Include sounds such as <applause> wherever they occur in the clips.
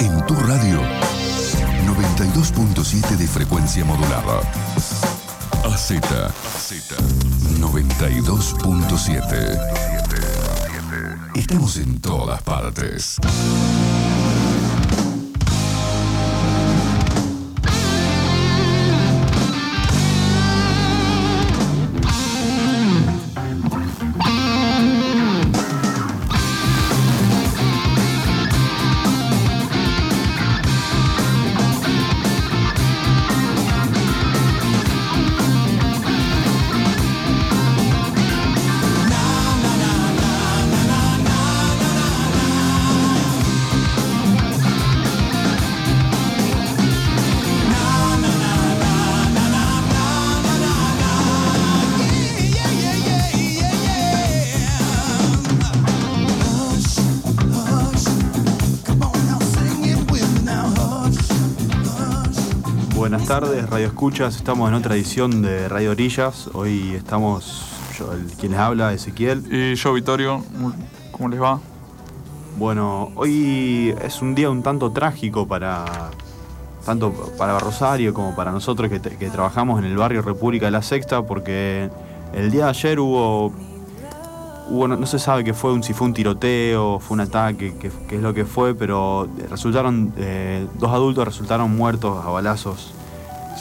En tu radio, 92.7 de frecuencia modulada. AZ, AZ, 92.7. Estamos en todas partes. Radio Escuchas. Estamos en otra edición de Radio Orillas. Hoy estamos, yo, el, quien les habla, Ezequiel. Y yo, Vittorio, ¿cómo les va? Bueno, hoy es un día un tanto trágico para tanto para Rosario como para nosotros que, que trabajamos en el barrio República de la Sexta, porque el día de ayer hubo Hubo, no, no, se sabe qué fue, un, si fue un tiroteo, fue un ataque, qué, qué es lo que fue, pero resultaron, eh, dos adultos resultaron muertos a balazos.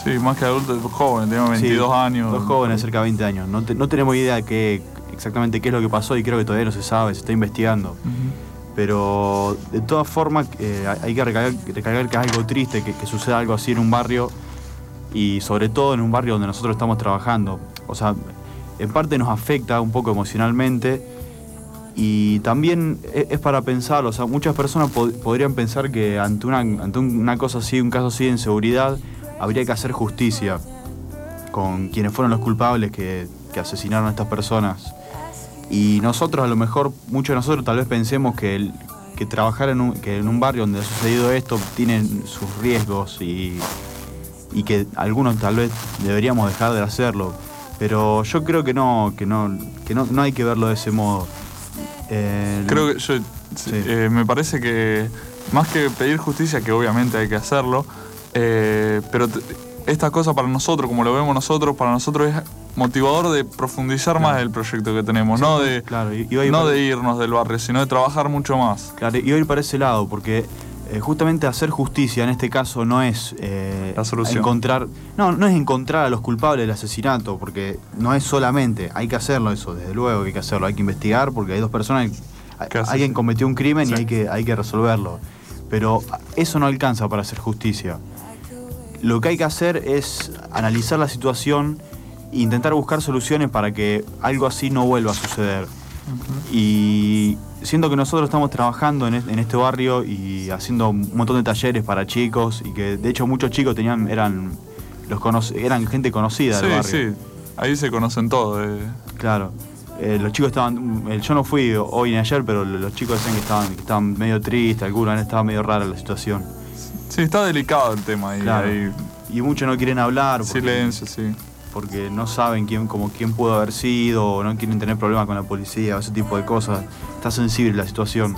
Sí, más que adultos, jóvenes, tenemos 22 sí, años. Dos jóvenes, cerca de 20 años. No, te, no tenemos idea de qué, exactamente qué es lo que pasó y creo que todavía no se sabe, se está investigando. Uh -huh. Pero de todas formas eh, hay que recalcar, recalcar, que es algo triste que, que suceda algo así en un barrio y sobre todo en un barrio donde nosotros estamos trabajando. O sea, en parte nos afecta un poco emocionalmente y también es para pensar, o sea, muchas personas pod podrían pensar que ante una, ante una cosa así, un caso así de inseguridad, habría que hacer justicia con quienes fueron los culpables que, que asesinaron a estas personas. Y nosotros, a lo mejor, muchos de nosotros tal vez pensemos que, el, que trabajar en un, que en un barrio donde ha sucedido esto tiene sus riesgos y, y que algunos tal vez deberíamos dejar de hacerlo pero yo creo que no, que no, que no, no hay que verlo de ese modo. Eh, creo que yo, sí. eh, me parece que más que pedir justicia, que obviamente hay que hacerlo, eh, pero esta cosa para nosotros, como lo vemos nosotros, para nosotros es motivador de profundizar claro. más el proyecto que tenemos, sí, no, de, claro, y, y no de irnos del barrio, sino de trabajar mucho más. Claro, y hoy para ese lado, porque eh, justamente hacer justicia en este caso no es eh, la solución. encontrar no no es encontrar a los culpables del asesinato porque no es solamente hay que hacerlo eso desde luego que hay que hacerlo hay que investigar porque hay dos personas alguien cometió un crimen sí. y hay que hay que resolverlo pero eso no alcanza para hacer justicia lo que hay que hacer es analizar la situación e intentar buscar soluciones para que algo así no vuelva a suceder uh -huh. y siento que nosotros estamos trabajando en, en, este barrio y haciendo un montón de talleres para chicos y que de hecho muchos chicos tenían eran los eran gente conocida sí, del barrio. Sí, ahí se conocen todos. Eh. Claro. Eh, los chicos estaban, eh, yo no fui hoy ni ayer, pero los chicos decían que estaban, que estaban medio tristes, algunos estaba medio rara la situación. Sí, está delicado el tema ahí. Claro. ahí. Y muchos no quieren hablar. Porque, Silencio, sí. Porque no saben quién, como quién pudo haber sido, o no quieren tener problemas con la policía, o ese tipo de cosas está sensible la situación.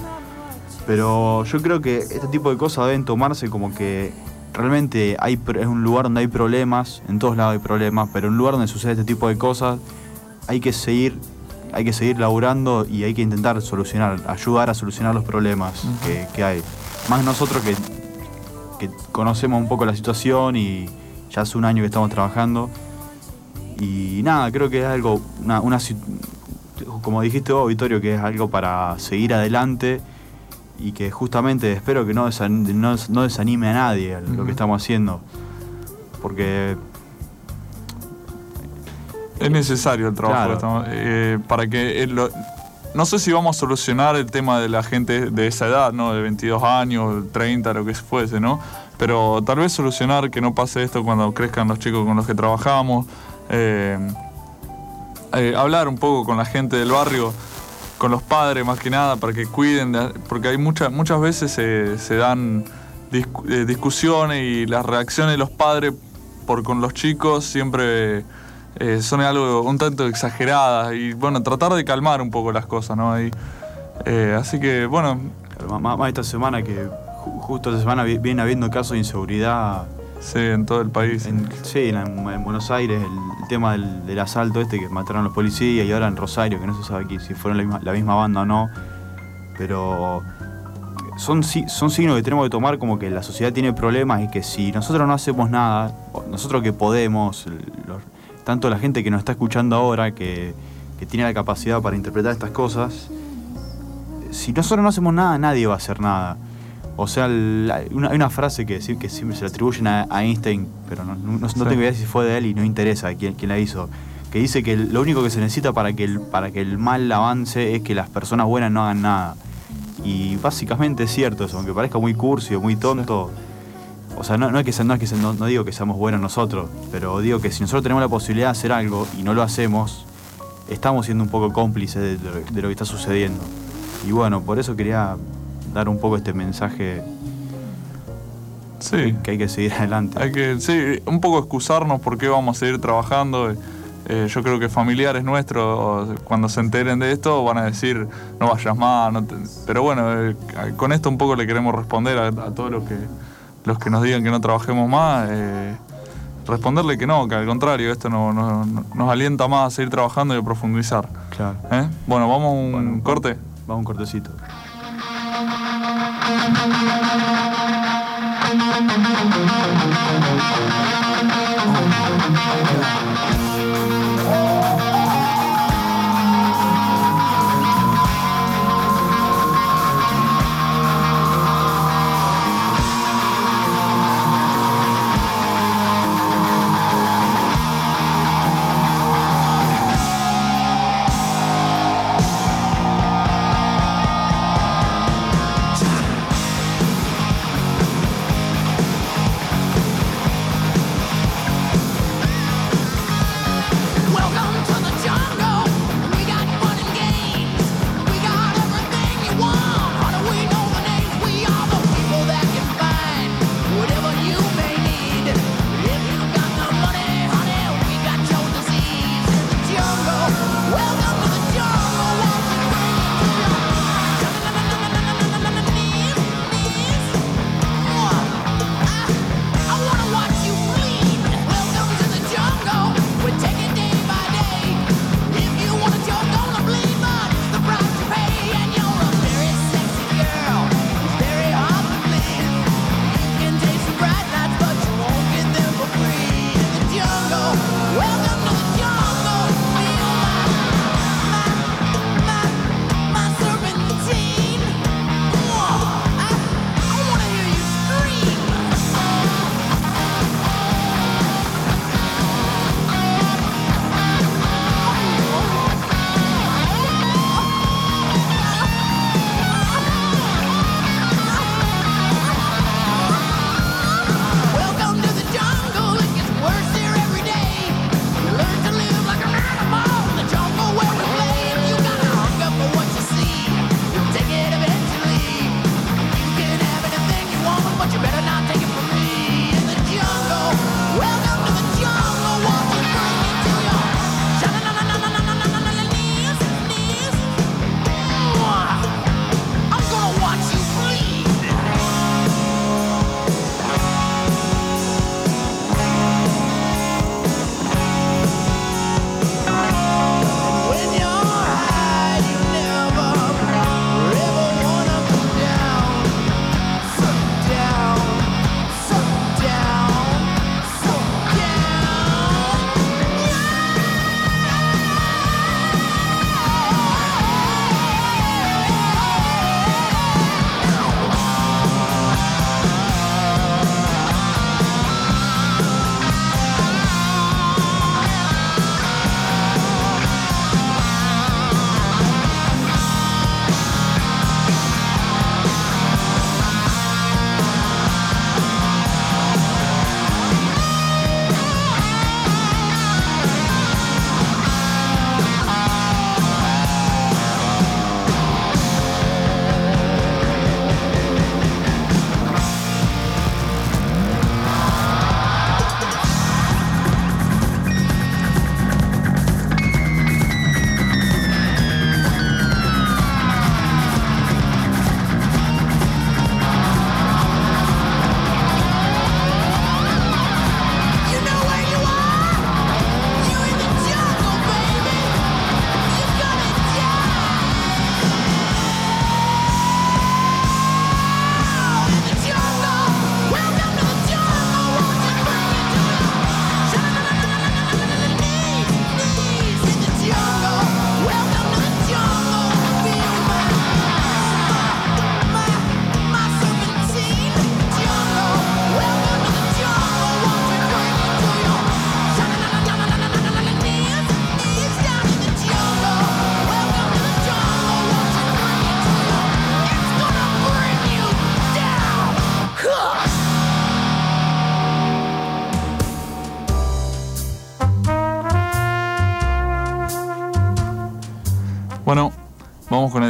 Pero yo creo que este tipo de cosas deben tomarse como que realmente hay, es un lugar donde hay problemas, en todos lados hay problemas, pero en un lugar donde sucede este tipo de cosas hay que seguir, hay que seguir laburando y hay que intentar solucionar, ayudar a solucionar los problemas uh -huh. que, que, hay. Más nosotros que, que conocemos un poco la situación y ya hace un año que estamos trabajando. Y nada, creo que es algo, una, una como dijiste vos, Vittorio, que es algo para seguir adelante y que justamente espero que no, desan, no, no desanime a nadie uh -huh. lo que estamos haciendo. Porque. Es necesario el trabajo claro. estamos, eh, para que. No sé si vamos a solucionar el tema de la gente de esa edad, ¿no? De 22 años, 30, lo que fuese, ¿no? Pero tal vez solucionar que no pase esto cuando crezcan los chicos con los que trabajamos. Eh, eh, hablar un poco con la gente del barrio, con los padres más que nada, para que cuiden, de, porque hay muchas muchas veces se, dan eh, discusiones y las reacciones de los padres por con los chicos siempre eh, son algo un tanto exageradas y bueno, tratar de calmar un poco las cosas, ¿no? Y, eh, así que bueno. Más, más, esta semana que justo esta semana viene habiendo casos de inseguridad. Sí, en todo el país. sí, en, Buenos Aires, el, tema del, asalto este que mataron a los policías y ahora en Rosario, que no se sabe aquí si fueron la misma, la misma banda o no. Pero son, son signos que tenemos que tomar como que la sociedad tiene problemas y que si nosotros no hacemos nada, nosotros que podemos, tanto la gente que nos está escuchando ahora, que, que tiene la capacidad para interpretar estas cosas, si nosotros no hacemos nada, nadie va a hacer nada. O sea, hay una, frase que, que siempre se le atribuyen a, Einstein, pero no, no, tengo idea si fue de él y no interesa quién, quién la hizo, que dice que lo único que se necesita para que, el, para que el mal avance es que las personas buenas no hagan nada. Y básicamente es cierto eso, aunque parezca muy cursi o muy tonto. O sea, no, es que, no, es que no, digo que seamos buenos nosotros, pero digo que si nosotros tenemos la posibilidad de hacer algo y no lo hacemos, estamos siendo un poco cómplices de lo que está sucediendo. Y bueno, por eso quería dar un poco este mensaje sí. que hay que seguir <laughs> adelante. Hay que, sí, un poco excusarnos porque vamos a seguir trabajando. Eh, yo creo que familiares nuestros, cuando se enteren de esto, van a decir, no vayas más. Pero bueno, eh, con esto un poco le queremos responder a, todos los que, los que nos digan que no trabajemos más, eh, responderle que no, que al contrario, esto no, nos alienta más a seguir trabajando y a profundizar. Claro. ¿Eh? Bueno, vamos a un corte. Vamos a un cortecito.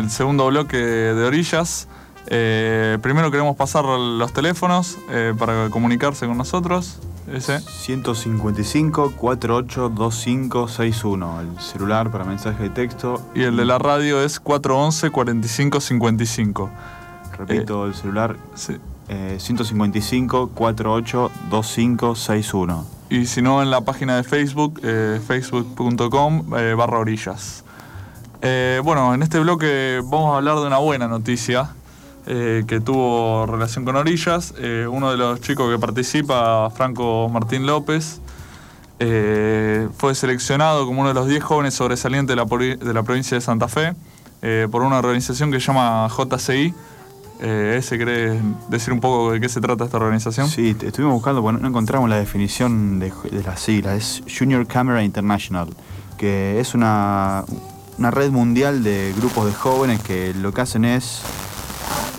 El segundo bloque de Orillas. Eh, primero queremos pasar los teléfonos eh, para comunicarse con nosotros. Ese. 155 482561, el celular para mensaje de texto. Y el de la radio es 411 4555. Repito, el celular sí. 155 482561. Y si no, en la página de Facebook, facebook.com barra orillas. Bueno, en este bloque vamos a hablar de una buena noticia eh, que tuvo relación con Orillas. Eh, uno de los chicos que participa, Franco Martín López, eh, fue seleccionado como uno de los 10 jóvenes sobresalientes de la, provincia de Santa Fe por una organización que se llama JCI. ¿Ese quiere decir un poco de qué se trata esta organización? Sí, estuvimos buscando, bueno, no encontramos la definición de, de la sigla. Es Junior Camera International, que es una, una red mundial de grupos de jóvenes que lo que hacen es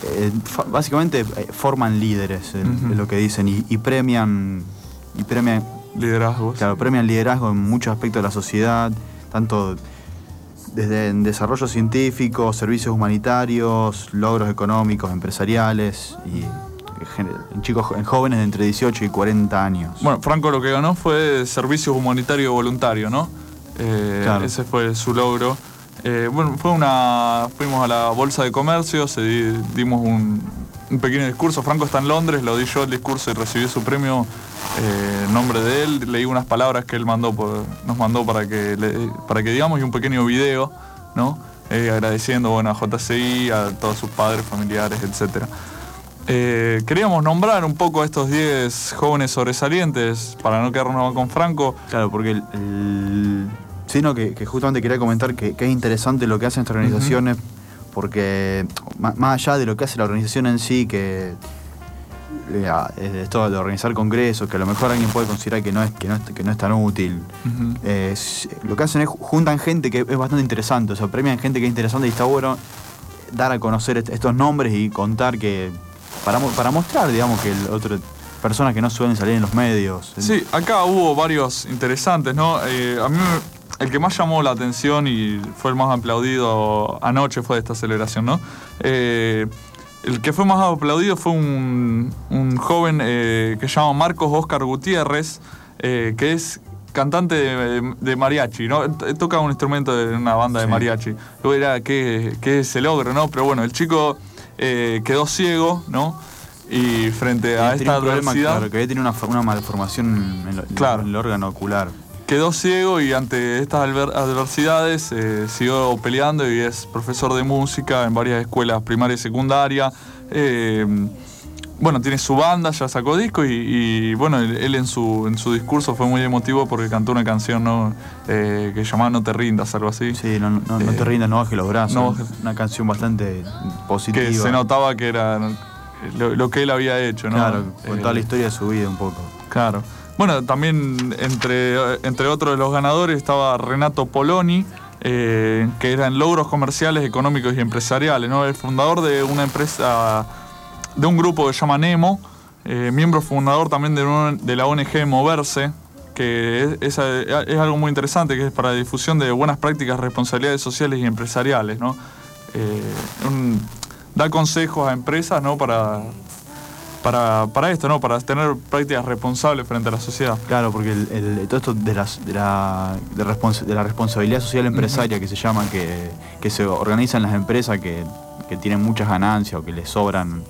eh, básicamente eh, forman líderes, lo que dicen, y, premian. Y premian liderazgos. Claro, premian liderazgo en muchos aspectos de la sociedad, tanto desde en desarrollo científico, servicios humanitarios, logros económicos, empresariales y en chicos, en jóvenes de entre 18 y 40 años. Bueno, Franco lo que ganó fue servicios humanitarios voluntario, ¿no? Eh, ese fue su logro. Eh, bueno, fue una. Fuimos a la Bolsa de Comercio, dimos un, pequeño discurso. Franco está en Londres, lo di yo el discurso y recibí su premio eh, en nombre de él. Leí unas palabras que él mandó nos mandó para que, para que digamos y un pequeño video, ¿no? Eh, agradeciendo bueno, a JCI, a todos sus padres, familiares, etc. queríamos nombrar un poco a estos 10 jóvenes sobresalientes para no quedarnos con Franco. Claro, porque el sino que, justamente quería comentar que, es interesante lo que hacen estas organizaciones, porque más, allá de lo que hace la organización en sí, que eh, esto de organizar congresos, que a lo mejor alguien puede considerar que no es, que no que no es tan útil. lo que hacen es juntan gente que es bastante interesante, o sea, premian gente que es interesante y está bueno dar a conocer estos nombres y contar que. para, para mostrar, digamos, que el otro personas que no suelen salir en los medios. Sí, acá hubo varios interesantes, ¿no? Eh, a mí el que más llamó la atención y fue el más aplaudido anoche fue de esta celebración, ¿no? Eh, el que fue más aplaudido fue un, joven eh, que se llama Marcos Oscar Gutiérrez, eh, que es cantante de, mariachi, ¿no? Toca un instrumento de una banda de mariachi. Luego era que, que se logro, ¿no? Pero bueno, el chico quedó ciego, ¿no? Y frente a esta adversidad... claro, que había tenido una, malformación en, el órgano ocular quedó ciego y ante estas adversidades eh, siguió peleando y es profesor de música en varias escuelas primarias y secundarias. Eh, bueno, tiene su banda, ya sacó disco y, bueno, él en su, en su discurso fue muy emotivo porque cantó una canción ¿no? Eh, que llamaba No te rindas, algo así. Sí, no, no, te rindas, no bajes los brazos. una canción bastante positiva. Que se notaba que era lo, lo que él había hecho, ¿no? Claro, con toda la historia de su vida un poco. Claro. Bueno, también entre, entre otros de los ganadores estaba Renato Poloni, eh, que eran logros comerciales, económicos y empresariales, ¿no? El fundador de una empresa, de un grupo que se llama Nemo, eh, miembro fundador también de, la ONG Moverse, que es, algo muy interesante, que es para la difusión de buenas prácticas, responsabilidades sociales y empresariales, ¿no? Eh, da consejos a empresas, ¿no? Para para, para esto, ¿no? Para tener prácticas responsables frente a la sociedad. Claro, porque el, todo esto de, las, de, la, de, la responsabilidad social empresaria que se llama, que, que se organizan las empresas que, que tienen muchas ganancias o que les sobran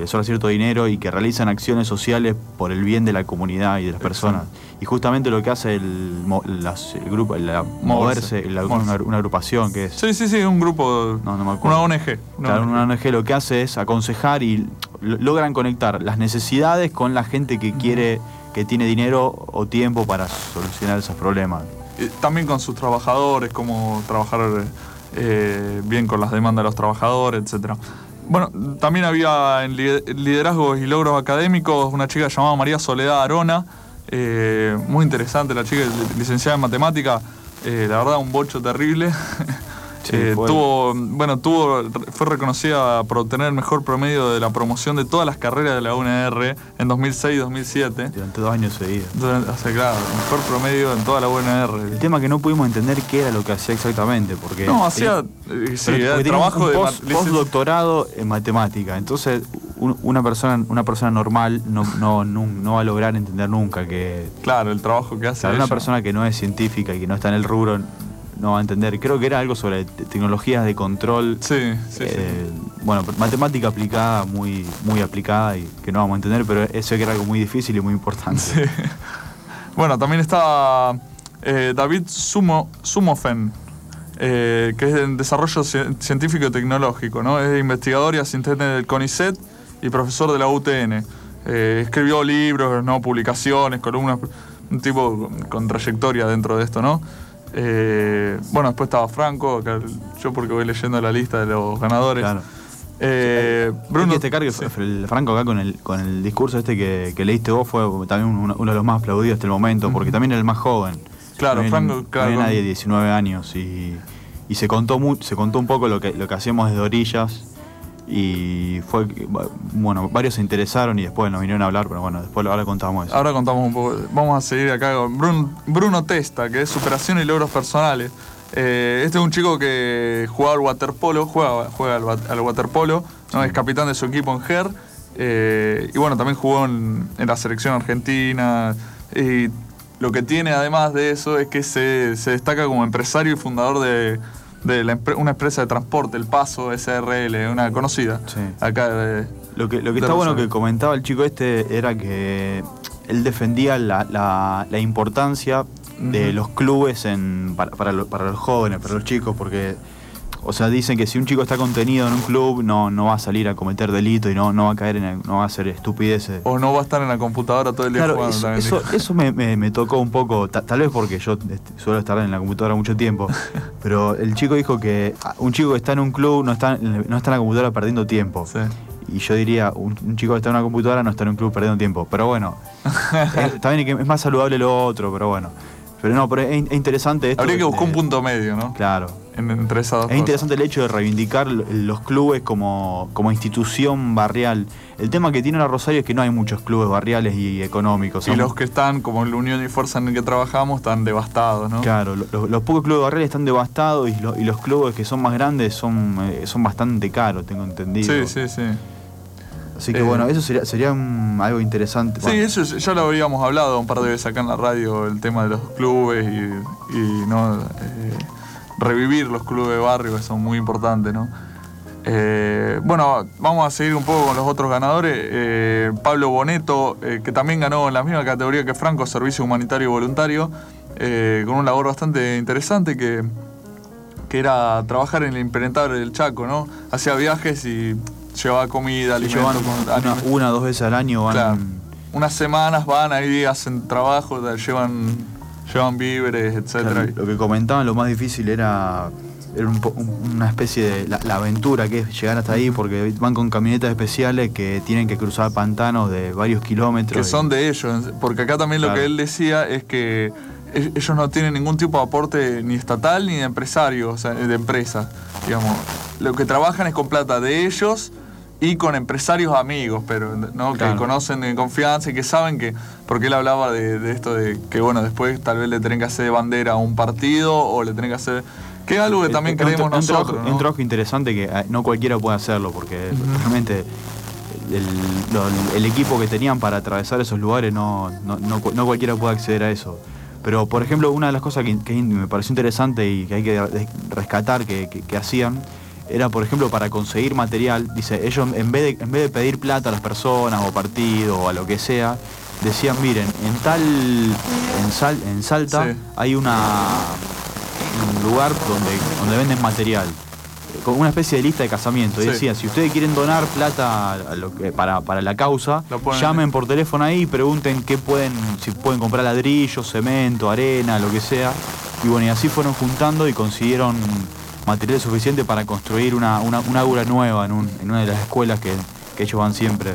que sobra cierto dinero y que realizan acciones sociales por el bien de la comunidad y de las personas. Y justamente lo que hace el, grupo, la, moverse, una, agrupación que es. Sí, sí, sí, un grupo. No, no me acuerdo. Una ONG. Claro, una ONG lo que hace es aconsejar y logran conectar las necesidades con la gente que quiere, que tiene dinero o tiempo para solucionar esos problemas. También con sus trabajadores, cómo trabajar eh, bien con las demandas de los trabajadores, etcétera. Bueno, también había en liderazgos y logros académicos una chica llamada María Soledad Arona, eh, muy interesante la chica, licenciada en matemática, eh, la verdad un bocho terrible. <laughs> Eh, tuvo, bueno, tuvo, fue reconocida por obtener el mejor promedio de la promoción de todas las carreras de la UNR en 2006 y 2007. Durante dos años seguidos. O sea, claro, el mejor promedio en toda la UNR. El tema que no pudimos entender qué era lo que hacía exactamente, porque... No, hacía, eh, sí, era trabajo de... postdoctorado en matemática, entonces una persona, una persona normal no, no, no, va a lograr entender nunca que... Claro, el trabajo que hace. una persona que no es científica y que no está en el rubro no va a entender. Creo que era algo sobre tecnologías de control. Sí, sí, eh, Bueno, matemática aplicada, muy, muy aplicada y que no vamos a entender, pero eso que era algo muy difícil y muy importante. Sí. Bueno, también estaba eh, David Sumo, Sumofen, eh, que es en desarrollo científico y tecnológico, ¿no? Es investigador y asistente del CONICET y profesor de la UTN. escribió libros, ¿no? publicaciones, columnas, un tipo con trayectoria dentro de esto, ¿no? Eh, bueno, después estaba Franco, yo porque voy leyendo la lista de los ganadores. Claro. Eh, Bruno. Este cargo, el Franco acá con el, con el discurso este que, leíste vos fue también uno, de los más aplaudidos hasta el momento, porque también era el más joven. Claro, Franco, claro. No nadie 19 años y, y se contó se contó un poco lo que, lo que hacíamos desde orillas y fue, bueno, varios se interesaron y después nos vinieron a hablar, pero bueno, después ahora contamos eso. Ahora contamos un poco, vamos a seguir acá con Bruno, Testa, que es superación y logros personales. Eh, este es un chico que juega al waterpolo, juega, juega al, waterpolo, ¿no? es capitán de su equipo en GER, eh, y bueno, también jugó en, la selección argentina. Y lo que tiene además de eso es que se, se destaca como empresario y fundador de de una empresa de transporte, El Paso SRL, una conocida. Acá lo que, lo que está bueno que comentaba el chico este era que él defendía la, la, importancia de los clubes en, para, para, los jóvenes, para los chicos, porque o sea, dicen que si un chico está contenido en un club, no, no va a salir a cometer delito y no, no va a caer en no va a hacer estupideces. O no va a estar en la computadora todo el día jugando. Eso, eso, eso me, me, tocó un poco, tal vez porque yo este, suelo estar en la computadora mucho tiempo, <laughs> pero el chico dijo que ah, un chico que está en un club no está, no está en la computadora perdiendo tiempo. Y yo diría, un, chico que está en una computadora no está en un club perdiendo tiempo. Pero bueno, <laughs> también es más saludable lo otro, pero bueno. Pero no, pero es, interesante esto. Habría que buscar un punto medio, ¿no? Claro. Entre esas dos es interesante el hecho de reivindicar los clubes como, como institución barrial. El tema que tiene la Rosario es que no hay muchos clubes barriales y económicos. Y los que están, como la Unión y Fuerza en el que trabajamos, están devastados, ¿no? Claro, los, pocos clubes barriales están devastados y, y, los clubes que son más grandes son, eh, son bastante caros, tengo entendido. Sí, sí, sí. Así que bueno, eh, eso sería, sería algo interesante. Sí, eso ya lo habíamos hablado un par de veces acá en la radio, el tema de los clubes y, no eh, revivir los clubes de barrio, que son muy importantes, ¿no? Eh, bueno, vamos a seguir un poco con los otros ganadores. Pablo Boneto, que también ganó en la misma categoría que Franco, Servicio Humanitario Voluntario, con un labor bastante interesante que, que era trabajar en el impenetrable del Chaco, ¿no? Hacía viajes y lleva comida, alimentos. Una, o dos veces al año van. Unas semanas van ahí, hacen trabajo, llevan, llevan víveres, etc. lo que comentaban, lo más difícil era, una especie de la, aventura que es llegar hasta ahí, porque van con camionetas especiales que tienen que cruzar pantanos de varios kilómetros. Que son de ellos, porque acá también lo que él decía es que e-, ellos no tienen ningún tipo de aporte ni estatal ni de empresario, o sea, de empresa, digamos. Lo que trabajan es con plata de ellos y con empresarios amigos, pero ¿no? que conocen de confianza y que saben que, porque él hablaba de, esto de que bueno, después tal vez le tienen que hacer bandera a un partido o le tienen que hacer que es algo que también creemos nosotros. Es un trabajo interesante que eh, no cualquiera puede hacerlo, porque realmente el, equipo que tenían para atravesar esos lugares no, no, cualquiera puede acceder a eso. Pero, por ejemplo, una de las cosas que, me pareció interesante y que hay que rescatar que hacían era, por ejemplo, para conseguir material, dice, ellos en vez de, en vez de pedir plata a las personas o partidos o a lo que sea, decían, miren, en tal, en, en Salta hay una, un lugar donde, donde venden material con una especie de lista de casamiento. Y decían, si ustedes quieren donar plata para, para, la causa, llamen por teléfono ahí y pregunten qué pueden, si pueden comprar ladrillo, cemento, arena, lo que sea. Y bueno, y así fueron juntando y consiguieron material suficiente para construir una, una, aula nueva en, una de las escuelas que, ellos van siempre.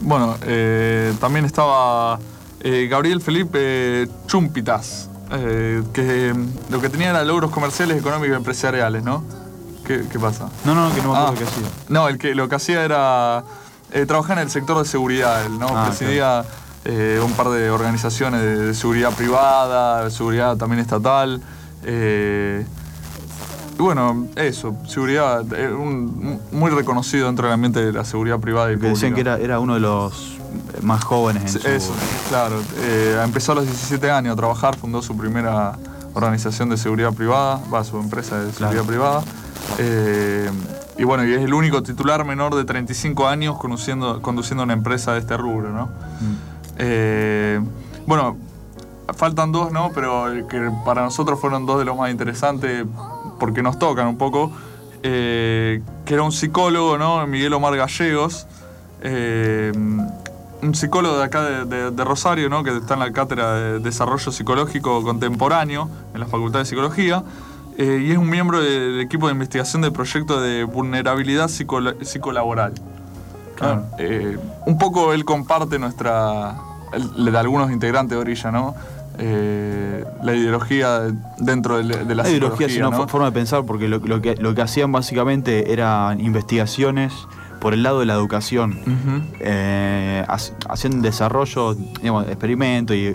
Bueno, eh, también estaba eh, Gabriel Felipe Chumpitas, eh, que lo que tenía era logros comerciales, económicos y empresariales, ¿no? ¿Qué, qué pasa? No, no, que no me acuerdo Ah. qué hacía. No, el que, lo que hacía era trabajar en el sector de seguridad, él, ¿no? Ah, Presidía un par de organizaciones de, de seguridad privada, de seguridad también estatal. eh, y bueno, eso, seguridad, eh, un- muy reconocido dentro del ambiente de la seguridad privada y Que decían que era, era uno de los más jóvenes en su... Eso, claro. eh, empezó a los 17 años a trabajar, fundó su primera organización de seguridad privada, va, su empresa de seguridad Claro. privada. eh, y bueno, y es el único titular menor de 35 años conduciendo, conduciendo una empresa de este rubro, ¿no? Mm. Eh, bueno, faltan dos, ¿no? Pero que para nosotros fueron dos de los más interesantes porque nos tocan un poco. eh, que era un psicólogo, ¿no? Miguel Omar Gallegos. eh, un psicólogo de acá de, de- de Rosario, ¿no? Que está en la cátedra de Desarrollo Psicológico Contemporáneo en la Facultad de Psicología. eh, y es un miembro del equipo de investigación del proyecto de vulnerabilidad psicola- psicolaboral. Claro. Eh, un poco él comparte nuestra. el- de algunos integrantes de Orilla, ¿no? Eh, la ideología dentro de, de la La ideología una ¿no? fo- forma de pensar porque lo, lo que, lo que hacían básicamente eran investigaciones por el lado de la educación. Ujú. Eh, hac- hacían desarrollo, digamos, experimentos y,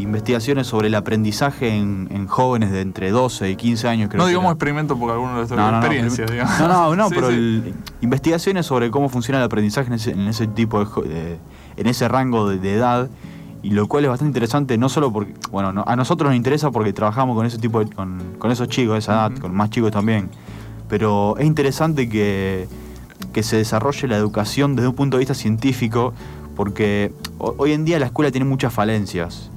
investigaciones sobre el aprendizaje en, en jóvenes de entre 12 y 15 años. Creo No que digamos era. experimento porque algunos de estos No, no, no, experiencia, prim- digamos. No, no, no, <laughs> Sí, pero sí. el- investigaciones sobre cómo funciona el aprendizaje en ese, en ese tipo de, de- en ese rango de, de edad y lo cual es bastante interesante no solo porque bueno no- a nosotros nos interesa porque trabajamos con ese tipo de, con, con esos chicos de esa edad con más chicos también. Pero es interesante que que se desarrolle la educación desde un punto de vista científico porque ho- hoy en día la escuela tiene muchas falencias.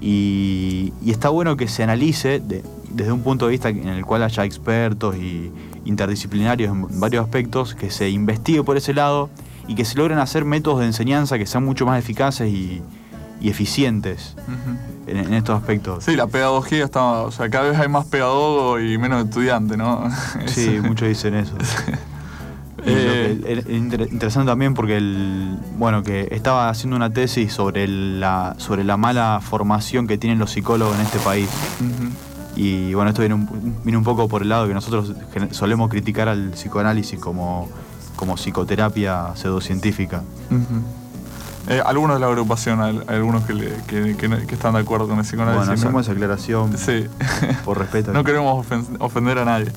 Y, y está bueno que se analice de- desde un punto de vista en el cual haya expertos y interdisciplinarios en varios aspectos, que se investigue por ese lado y que se logren hacer métodos de enseñanza que sean mucho más eficaces y, y eficientes en, en estos aspectos. Sí, la pedagogía está. O sea, cada vez hay más pedagogo y menos estudiante, ¿no? <laughs> Sí, muchos dicen eso. <laughs> Eh, que- es interesante también porque el, bueno que estaba haciendo una tesis sobre la sobre la mala formación que tienen los psicólogos en este país y bueno esto viene un, viene un poco por el lado que nosotros solemos criticar al psicoanálisis como como psicoterapia pseudocientífica Ujú. Eh, algunos de la agrupación, hay algunos que, le- que- que no- que están de acuerdo con el psicoanálisis. bueno ¿no? hacemos esa aclaración Sí. por respeto <laughs> No queremos ofen- ofender a nadie.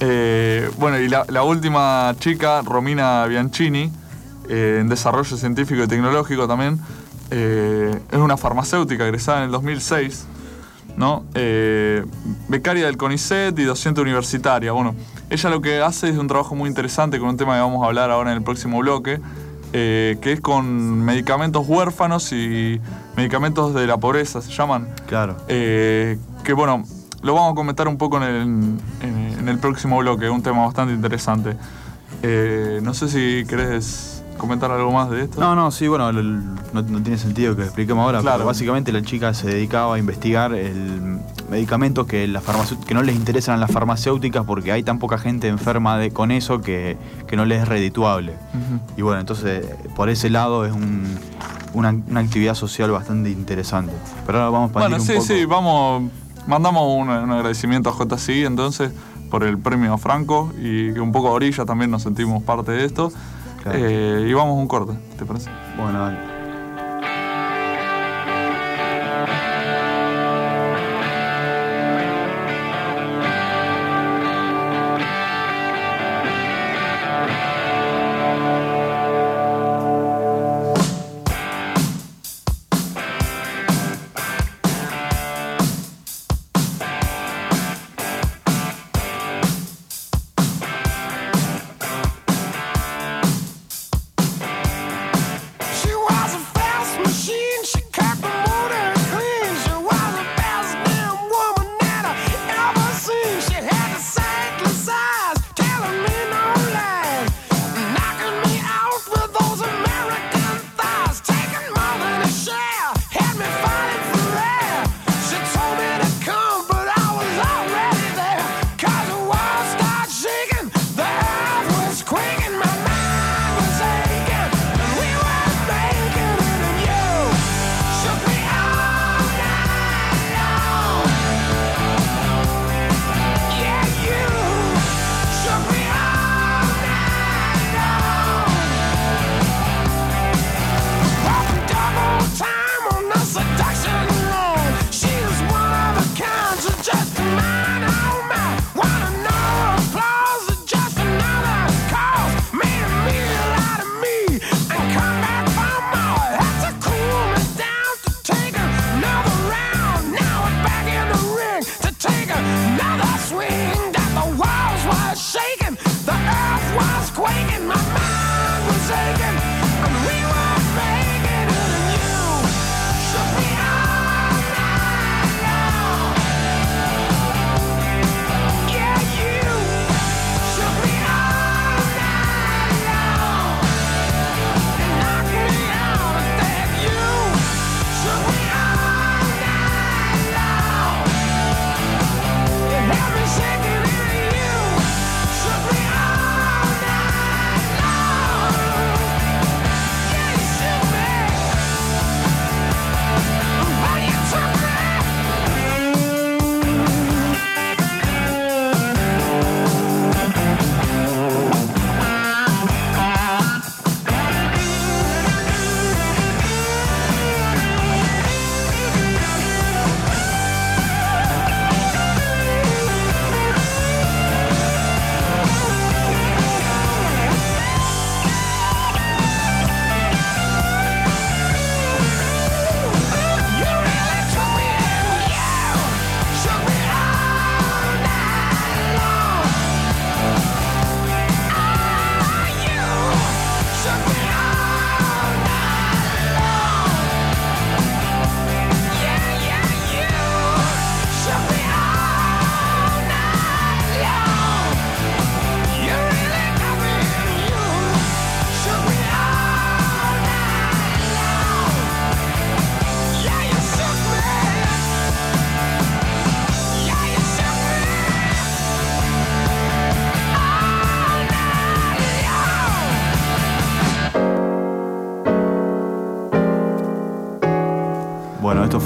Eh, bueno, y la, la última chica, Romina Bianchini, eh, en desarrollo científico y tecnológico también, es una farmacéutica egresada en el 2006, ¿no? Becaria del CONICET y docente universitaria. Bueno, ella lo que hace es un trabajo muy interesante con un tema que vamos a hablar ahora en el próximo bloque, eh, que es con medicamentos huérfanos y medicamentos de la pobreza, se llaman. claro Eh, que bueno, lo vamos a comentar un poco en el, en- en el próximo bloque, un tema bastante interesante. Eh, no sé si querés comentar algo más de esto. No, no, sí, bueno, no, no tiene sentido que lo expliquemos ahora, Claro. pero básicamente la chica se dedicaba a investigar el medicamentos que, que no les interesan a las farmacéuticas porque hay tan poca gente enferma de, con eso que, que no les es redituable. Y bueno, entonces por ese lado es un- una, una actividad social bastante interesante. Pero ahora vamos a Bueno, sí, un poco. sí, vamos, mandamos un, un agradecimiento a JCI entonces por el premio Franco y que un poco a Orilla también nos sentimos parte de esto. Claro. Eh, y vamos a un corte, ¿te parece? Bueno, dale.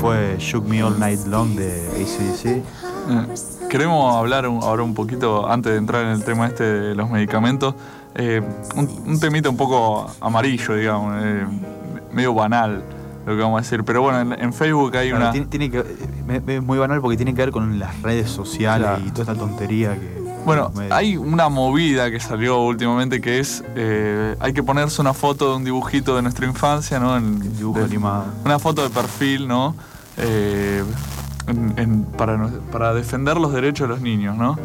Fue Shook Me All Night Long de ACDC. Eh, queremos hablar ahora un poquito, antes de entrar en el tema este de los medicamentos, eh, un, temita un poco amarillo, digamos, eh, medio banal lo que vamos a decir. Pero bueno, en, Facebook hay una. Tiene, que, es muy banal porque tiene que ver con las redes sociales y toda esta tontería que. Bueno, hay una movida que salió últimamente que es eh, hay que ponerse una foto de un dibujito de nuestra infancia, ¿no? En, dibujo animado. Una foto de perfil, ¿no? Eh, para, para defender los derechos de los niños, ¿no?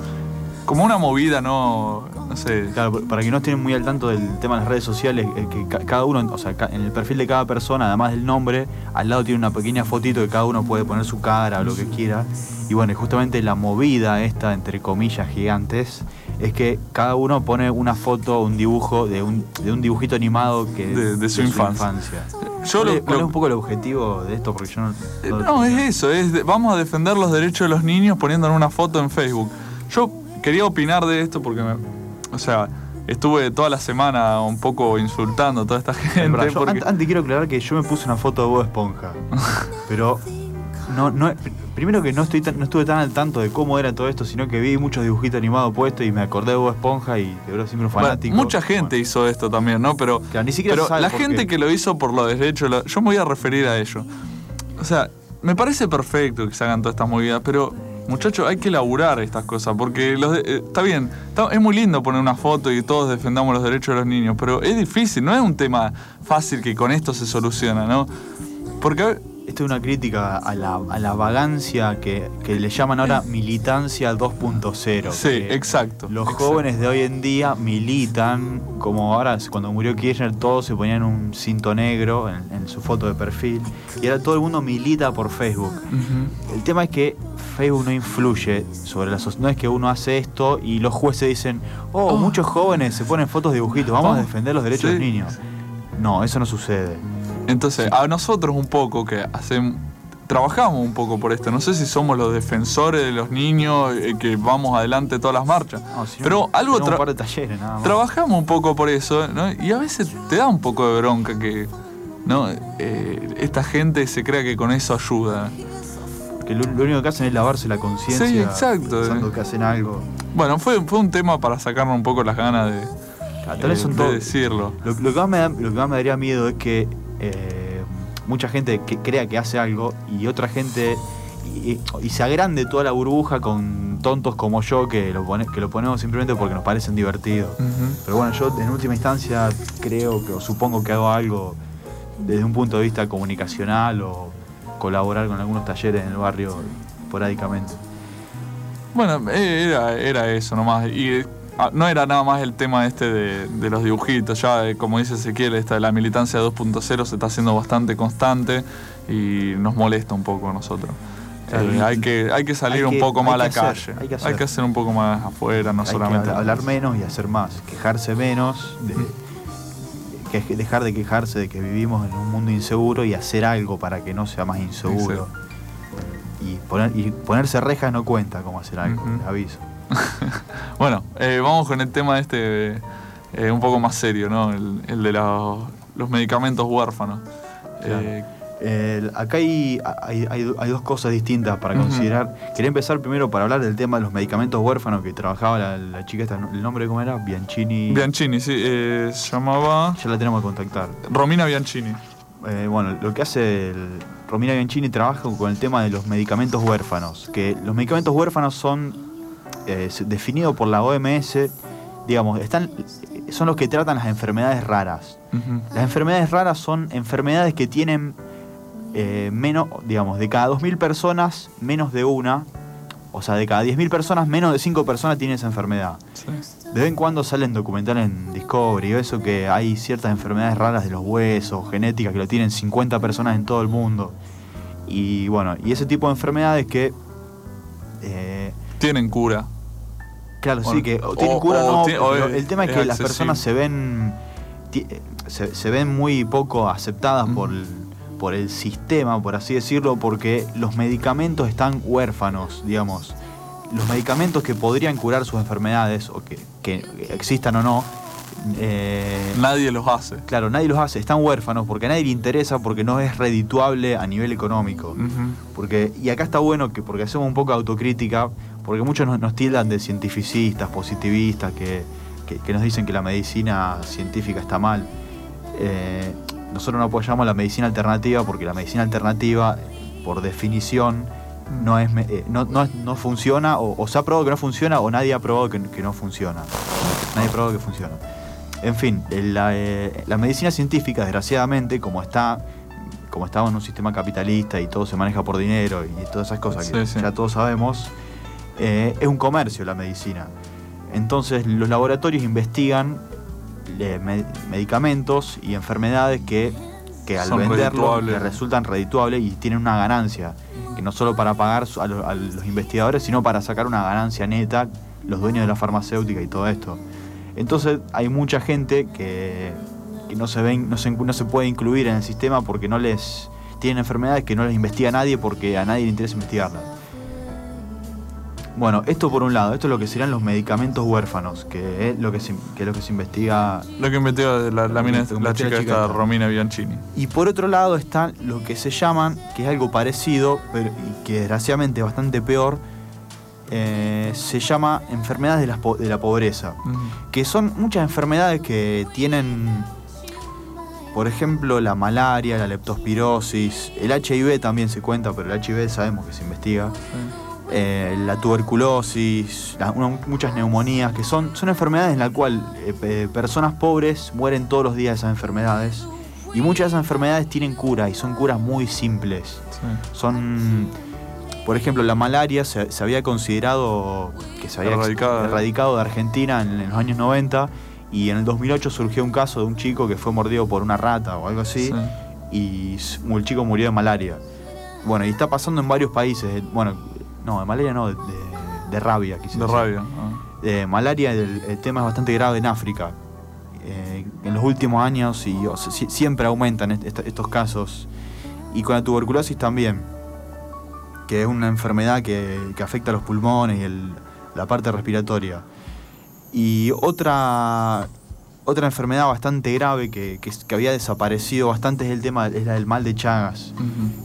Como una movida, ¿no? no sé. Claro, para que no estén muy al tanto del tema de las redes sociales, que cada uno, o sea, en el perfil de cada persona, además del nombre, al lado tiene una pequeña fotito que cada uno puede poner su cara o lo que quiera. Y bueno, justamente la movida esta, entre comillas, gigantes, es que cada uno pone una foto, un dibujo de un, de un dibujito animado que de, su, infancia. Yo ¿Cuál, lo, es un poco el objetivo de esto? Porque yo no. No, es eso, es vamos a defender los derechos de los niños poniendo una foto en Facebook. Yo quería opinar de esto porque me, o sea, estuve toda la semana un poco insultando a toda esta gente. antes, quiero aclarar que yo me puse una foto de Bob Esponja. <laughs> pero no, no, primero que no, estoy no estuve tan al tanto de cómo era todo esto, sino que vi muchos dibujitos animados puestos y me acordé de Bob Esponja y de verdad siempre un fanático. mucha gente hizo esto también, ¿no? Pero, ni siquiera pero la gente que lo hizo por lo derechos, yo me voy a referir a ello. O sea, me parece perfecto que se hagan todas estas movidas, pero Muchachos, hay que elaborar estas cosas, porque eh, está bien, es muy lindo poner una foto y todos defendamos los derechos de los niños, pero es difícil, no es un tema fácil que con esto se soluciona, ¿no? Porque esto es una crítica a la, a la vagancia que, le llaman ahora militancia 2.0. Sí, exacto. Los jóvenes de hoy en día militan, como ahora cuando murió Kirchner todos se ponían un cinto negro en, su foto de perfil, y ahora todo el mundo milita por Facebook. El tema es que Facebook no influye sobre la sociedad. No es que uno hace esto y los jueces dicen, oh, oh. muchos jóvenes se ponen fotos de dibujitos, vamos a defender los derechos de los niños. No, eso no sucede. Entonces, a nosotros un poco que hacemos, trabajamos un poco por esto. No sé si somos los defensores de los niños eh, que vamos adelante todas las marchas. pero algo un par de talleres, nada más. trabajamos un poco por eso, ¿no? Y a veces te da un poco de bronca que ¿no? Eh, esta gente se crea que con eso ayuda. Que lo, único que hacen es lavarse la conciencia. Sí, exacto. Pensando que hacen algo. Bueno, fue, fue un tema para sacarnos un poco las ganas de, de, decirlo. Lo, que más me lo que más me daría miedo es que eh, mucha gente que crea que hace algo y otra gente y, se agrande toda la burbuja con tontos como yo que lo, que lo ponemos simplemente porque nos parecen divertidos. Pero bueno, yo en última instancia creo que o supongo que hago algo desde un punto de vista comunicacional o colaborar con algunos talleres en el barrio esporádicamente. Bueno, era, era eso nomás. Y Ah, no era nada más el tema este de, los dibujitos, ya eh, como dice Ezequiel, esta de la militancia 2.0 se está haciendo bastante constante y nos molesta un poco a nosotros. Eh, hay, que, hay que salir un poco más a la calle. hay, que hacer un poco más afuera, no solamente. hablar menos y hacer más. Quejarse menos, que, dejar de quejarse de que vivimos en un mundo inseguro y hacer algo para que no sea más inseguro. Y, poner, y ponerse rejas no cuenta como hacer algo, aviso. <laughs> bueno, eh, vamos con el tema este eh, un poco más serio, ¿no? El, de los, medicamentos huérfanos. Eh, acá hay, hay, dos cosas distintas para considerar. Quería empezar primero para hablar del tema de los medicamentos huérfanos que trabajaba la, chica, esta, ¿el nombre cómo era? Bianchini. Bianchini, sí, se llamaba... Ya la tenemos que contactar. Romina Bianchini. bueno, lo que hace Romina Bianchini trabaja con el tema de los medicamentos huérfanos, que los medicamentos huérfanos son eh, definido por la OMS, digamos, están, son los que tratan las enfermedades raras. Las enfermedades raras son enfermedades que tienen eh, menos, digamos, de cada 2.000 personas, menos de una, o sea, de cada 10.000 personas, menos de 5 personas tienen esa enfermedad. De vez en cuando salen documentales en Discovery o eso que hay ciertas enfermedades raras de los huesos, genéticas, que lo tienen 50 personas en todo el mundo. Y bueno, y ese tipo de enfermedades que... Eh, tienen cura. Claro, sí, que tiene cura no. el tema es que las personas se ven se, ven muy poco aceptadas por, el, por el sistema, por así decirlo, porque los medicamentos están huérfanos, digamos. Los medicamentos que podrían curar sus enfermedades, o que, existan o no, Eh, nadie los hace. Claro, nadie los hace. Están huérfanos porque a nadie le interesa, porque no es redituable a nivel económico. porque, y acá está bueno que porque hacemos un poco de autocrítica, porque muchos nos, tildan de cientificistas, positivistas, que, nos dicen que la medicina científica está mal. Eh, nosotros no apoyamos la medicina alternativa porque la medicina alternativa, por definición, no, es, eh, no, no, funciona, o, se ha probado que no funciona, o nadie ha probado que, no funciona. Nadie ha probado que funciona. En fin, eh, la, medicina científica, desgraciadamente, como está como estamos en un sistema capitalista y todo se maneja por dinero y todas esas cosas que ya todos sabemos, eh, es un comercio la medicina. Entonces los laboratorios investigan medicamentos y enfermedades que, que al venderlos les resultan redituables y tienen una ganancia que no solo para pagar a los, investigadores, sino para sacar una ganancia neta, los dueños de la farmacéutica y todo esto. Entonces hay mucha gente que, no, se ven, no, se, no se puede incluir en el sistema porque no les tienen enfermedades que no les investiga nadie porque a nadie le interesa investigarlas. Bueno, esto por un lado, esto es lo que serían los medicamentos huérfanos, que es lo que se, que lo que se investiga. Lo que investiga la, la, chica, esta, Romina Bianchini. Y por otro lado está lo que se llaman, que es algo parecido, pero que desgraciadamente es bastante peor, eh, se llama enfermedades de la, de la pobreza, que son muchas enfermedades que tienen, por ejemplo, la malaria, la leptospirosis, el HIV también se cuenta, pero el HIV sabemos que se investiga. Eh, la tuberculosis, muchas neumonías, que son, son enfermedades en las cuales eh, personas pobres mueren todos los días de esas enfermedades. Y muchas de esas enfermedades tienen cura y son curas muy simples. Son, por ejemplo, la malaria se, había considerado que se había erradicado, de Argentina en, los años 90 y en el 2008 surgió un caso de un chico que fue mordido por una rata o algo así y el chico murió de malaria. Bueno, y está pasando en varios países. Bueno, no, de malaria no, de, rabia, quizás. De rabia. Ah. malaria, el, tema es bastante grave en África. Eh, en los últimos años y siempre aumentan estos casos. Y con la tuberculosis también, que es una enfermedad que, afecta a los pulmones y la parte respiratoria. Y otra otra enfermedad bastante grave que, había desaparecido bastante es el tema es la del mal de Chagas,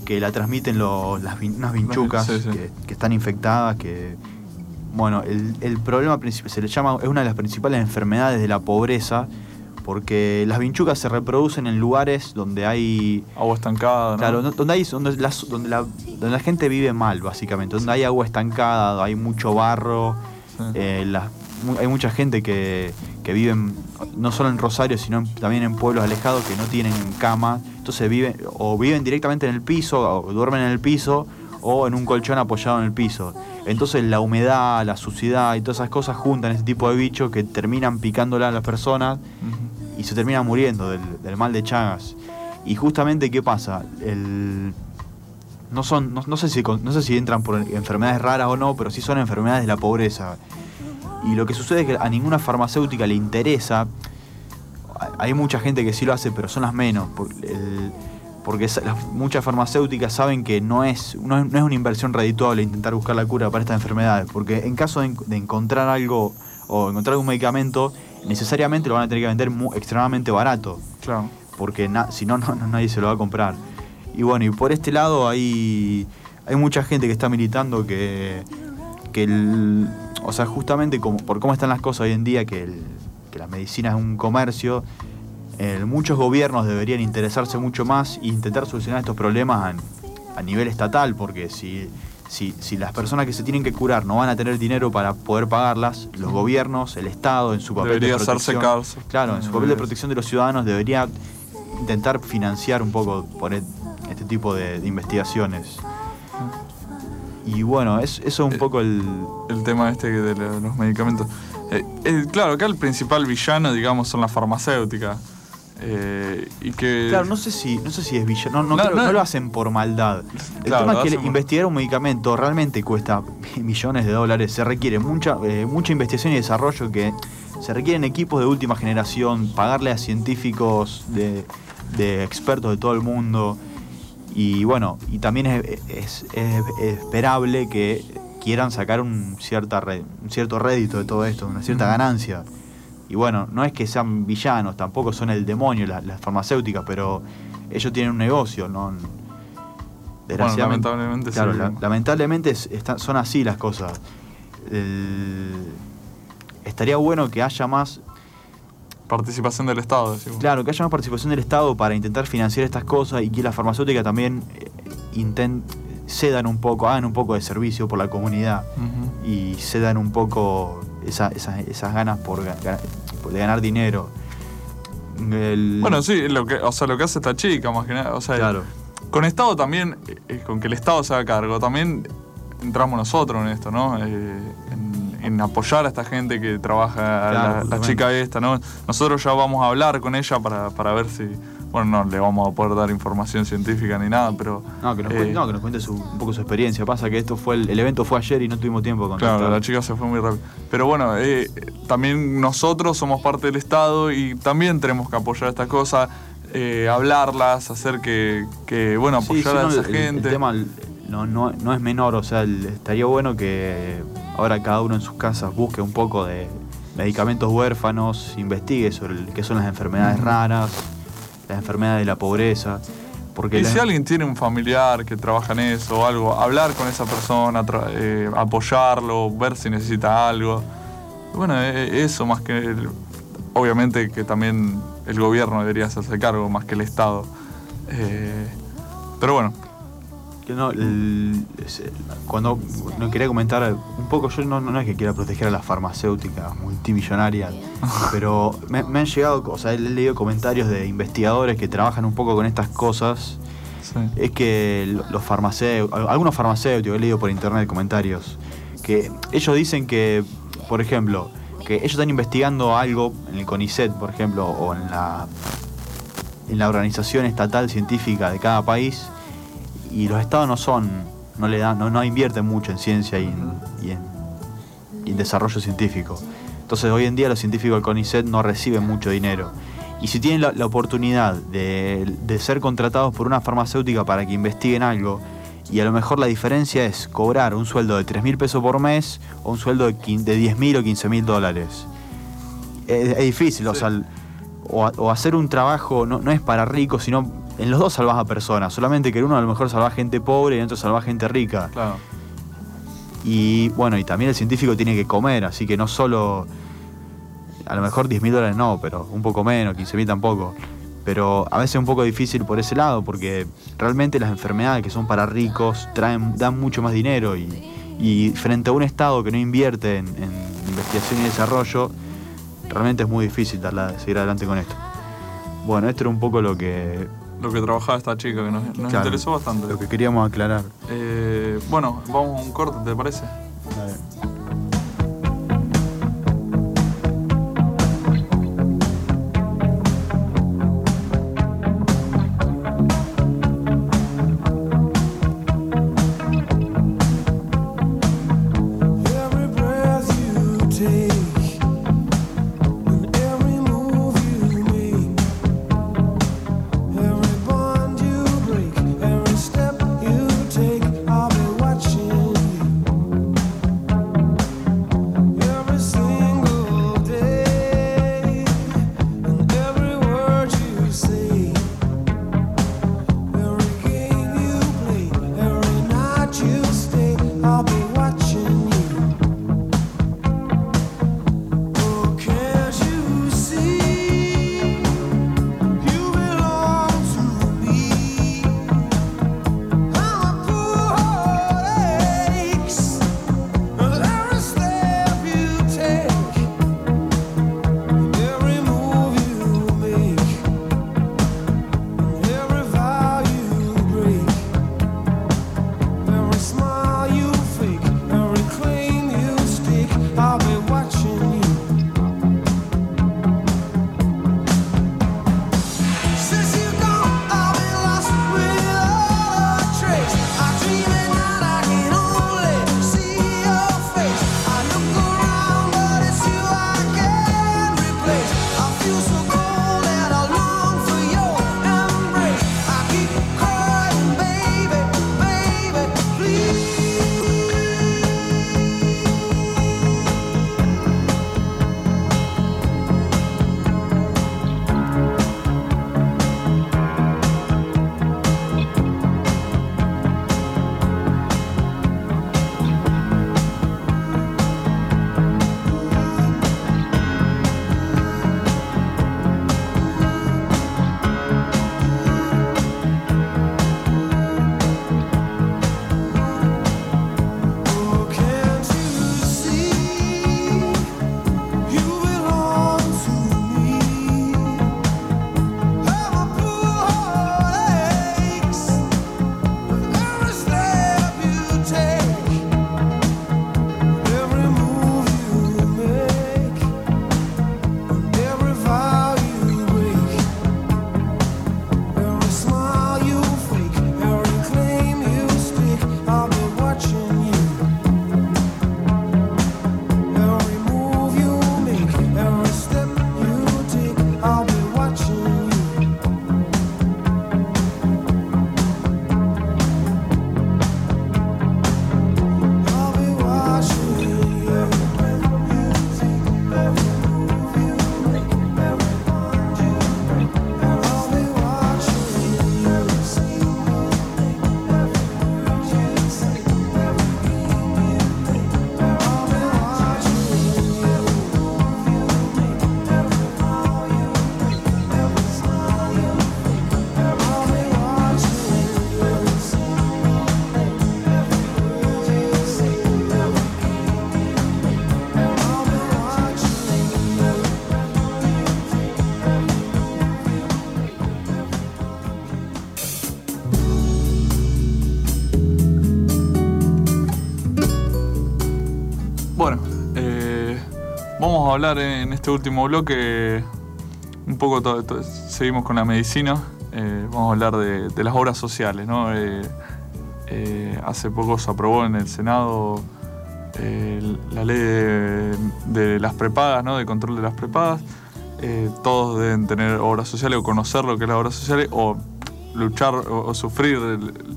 que la transmiten las, unas vinchucas Que, están infectadas, que bueno, el, problema principal se le llama, es una de las principales enfermedades de la pobreza, porque las vinchucas se reproducen en lugares donde hay agua estancada, Claro, donde hay donde, donde, la, donde la gente vive mal, básicamente, donde hay agua estancada, hay mucho barro, eh, hay mucha gente que, que viven no solo en Rosario, sino también en pueblos alejados que no tienen cama. Entonces viven o viven directamente en el piso, o duermen en el piso, o en un colchón apoyado en el piso. Entonces la humedad, la suciedad y todas esas cosas juntan ese tipo de bichos que terminan picándola a las personas y se terminan muriendo del, mal de Chagas. Y justamente, ¿qué pasa? El, no, son, no, sé si, no sé si entran por enfermedades raras o no, pero sí son enfermedades de la pobreza. Y lo que sucede es que a ninguna farmacéutica le interesa. Hay mucha gente que sí lo hace, pero son las menos. Porque muchas farmacéuticas saben que no es, no es, una inversión redituable intentar buscar la cura para estas enfermedades. Porque en caso de, encontrar algo o encontrar un medicamento, necesariamente lo van a tener que vender extremadamente barato. Claro. Porque si no, no, nadie se lo va a comprar. Y bueno, y por este lado hay, hay mucha gente que está militando que, que el, o sea, justamente como, por cómo están las cosas hoy en día, que, la medicina es un comercio, muchos gobiernos deberían interesarse mucho más e intentar solucionar estos problemas a, nivel estatal, porque si, si, las personas que se tienen que curar no van a tener dinero para poder pagarlas, los gobiernos, el Estado, en su papel de protección, hacerse claro, en su papel de protección de los ciudadanos debería intentar financiar un poco por este tipo de investigaciones. Y bueno, es, eso es un eh, poco el... El tema este de los medicamentos. Eh, eh, claro, acá el principal villano, digamos, son las farmacéuticas. y que... Claro, no sé si, no sé si es villano, no, no, lo hacen por maldad. El tema es que investigar un medicamento realmente cuesta <laughs> millones de dólares, se requiere mucha, mucha investigación y desarrollo que se requieren equipos de última generación, pagarle a científicos de, de expertos de todo el mundo. Y bueno, y también es, esperable que quieran sacar un, cierta un cierto rédito de todo esto, una cierta ganancia. Y bueno, no es que sean villanos, tampoco son el demonio las, farmacéuticas, pero ellos tienen un negocio, ¿no? lamentablemente claro, lamentablemente son así las cosas. estaría bueno que haya más participación del Estado. Claro, que haya más participación del Estado para intentar financiar estas cosas y que la farmacéutica también eh, cedan un poco, hagan un poco de servicio por la comunidad y cedan un poco esas ganas por, de ganar dinero. Bueno, sí, lo que, o sea, lo que hace esta chica, más que nada. O sea, con Estado también, eh, con que el Estado se haga cargo, también entramos nosotros en esto, ¿no? Eh, en, apoyar a esta gente que trabaja, la, chica esta, ¿no? Nosotros ya vamos a hablar con ella para, para ver si bueno, no le vamos a poder dar información científica ni nada, pero. No, que nos, cuente, eh, que nos un poco su experiencia. Pasa que esto fue el, evento fue ayer y no tuvimos tiempo con Claro, la chica se fue muy rápido. Pero bueno, eh, también nosotros somos parte del Estado y también tenemos que apoyar estas cosas, eh, hablarlas, hacer que, bueno, apoyar a esa gente. El tema no, no, no es menor, o sea, estaría bueno que ahora cada uno en sus casas busque un poco de medicamentos huérfanos, investigue sobre qué son las enfermedades raras las enfermedades de la pobreza. Porque y si alguien tiene un familiar que trabaja en eso o algo, hablar con esa persona, eh, apoyarlo, ver si necesita algo. Bueno, e, e, eso más que. Obviamente que también el gobierno debería hacerse cargo más que el Estado. Eh, pero bueno, no, cuando no quería comentar un poco, yo no, no, es que quiera proteger a las farmacéuticas multimillonarias, <laughs> pero me, han llegado, o sea, he leído comentarios de investigadores que trabajan un poco con estas cosas. Es que los farmacéuticos, algunos farmacéuticos, he leído por internet comentarios, que ellos dicen que, por ejemplo, que ellos están investigando algo en el CONICET, por ejemplo, o en la, en la organización estatal científica de cada país, y los estados no son, no le dan, no, no invierten mucho en ciencia y en, desarrollo científico. Entonces hoy en día los científicos del CONICET no reciben mucho dinero. Y si tienen la, oportunidad de, ser contratados por una farmacéutica para que investiguen algo, y a lo mejor la diferencia es cobrar un sueldo de 3 mil pesos por mes o un sueldo de, de 10 mil o 15 mil dólares. Es, difícil, o sea, o, hacer un trabajo no, no es para ricos, sino en los dos salvas a personas, solamente que en uno a lo mejor salva gente pobre y en otro salva gente rica. Claro. Y bueno, y también el científico tiene que comer, así que no solo, a lo mejor 10 mil dólares no, pero un poco menos, 15 mil tampoco. Pero a veces es un poco difícil por ese lado, porque realmente las enfermedades que son para ricos traen, dan mucho más dinero y, frente a un Estado que no invierte en, investigación y desarrollo, realmente es muy difícil seguir adelante con esto. Bueno, esto era un poco lo que lo que trabajaba esta chica, que nos, interesó bastante. Lo que queríamos aclarar. Eh, bueno, vamos a un corte, ¿te parece? vamos I'll be a hablar en este último bloque un poco, seguimos con la medicina, eh, vamos a hablar de, las obras sociales. ¿no? Eh, eh, hace poco se aprobó en el Senado la ley de, las prepagas, ¿no? de control de las prepagas. todos deben tener obras sociales o conocer lo que es las obras sociales o luchar o, sufrir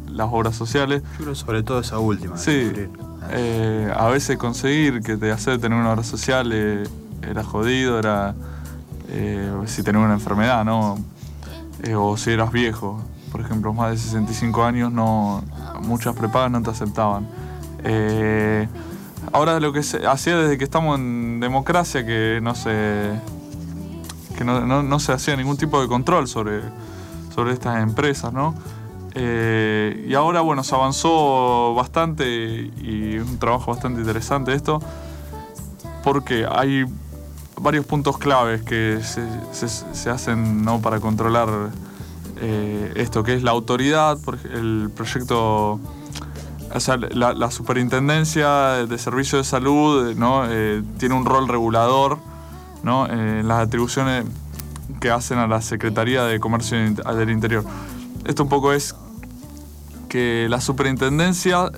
las obras sociales. Yo creo sobre todo esa última. Sí. a veces conseguir que te hacer tener una obra social era jodido, era si tenés una enfermedad, ¿no? Eh, o si eras viejo, por ejemplo, más de 65 años, no, muchas prepagas no te aceptaban. Eh, ahora lo que se hacía desde que estamos en democracia, que no se, que no, se hacía ningún tipo de control sobre, sobre estas empresas, ¿no? Eh, y ahora, bueno, se avanzó bastante y un trabajo bastante interesante esto, porque hay varios puntos claves que se, hacen ¿no? para controlar eh, esto, que es la autoridad, el proyecto, o sea, la, superintendencia de servicios de salud ¿no? Eh, tiene un rol regulador ¿no? en las atribuciones que hacen a la Secretaría de Comercio del Interior. Esto un poco es que la superintendencia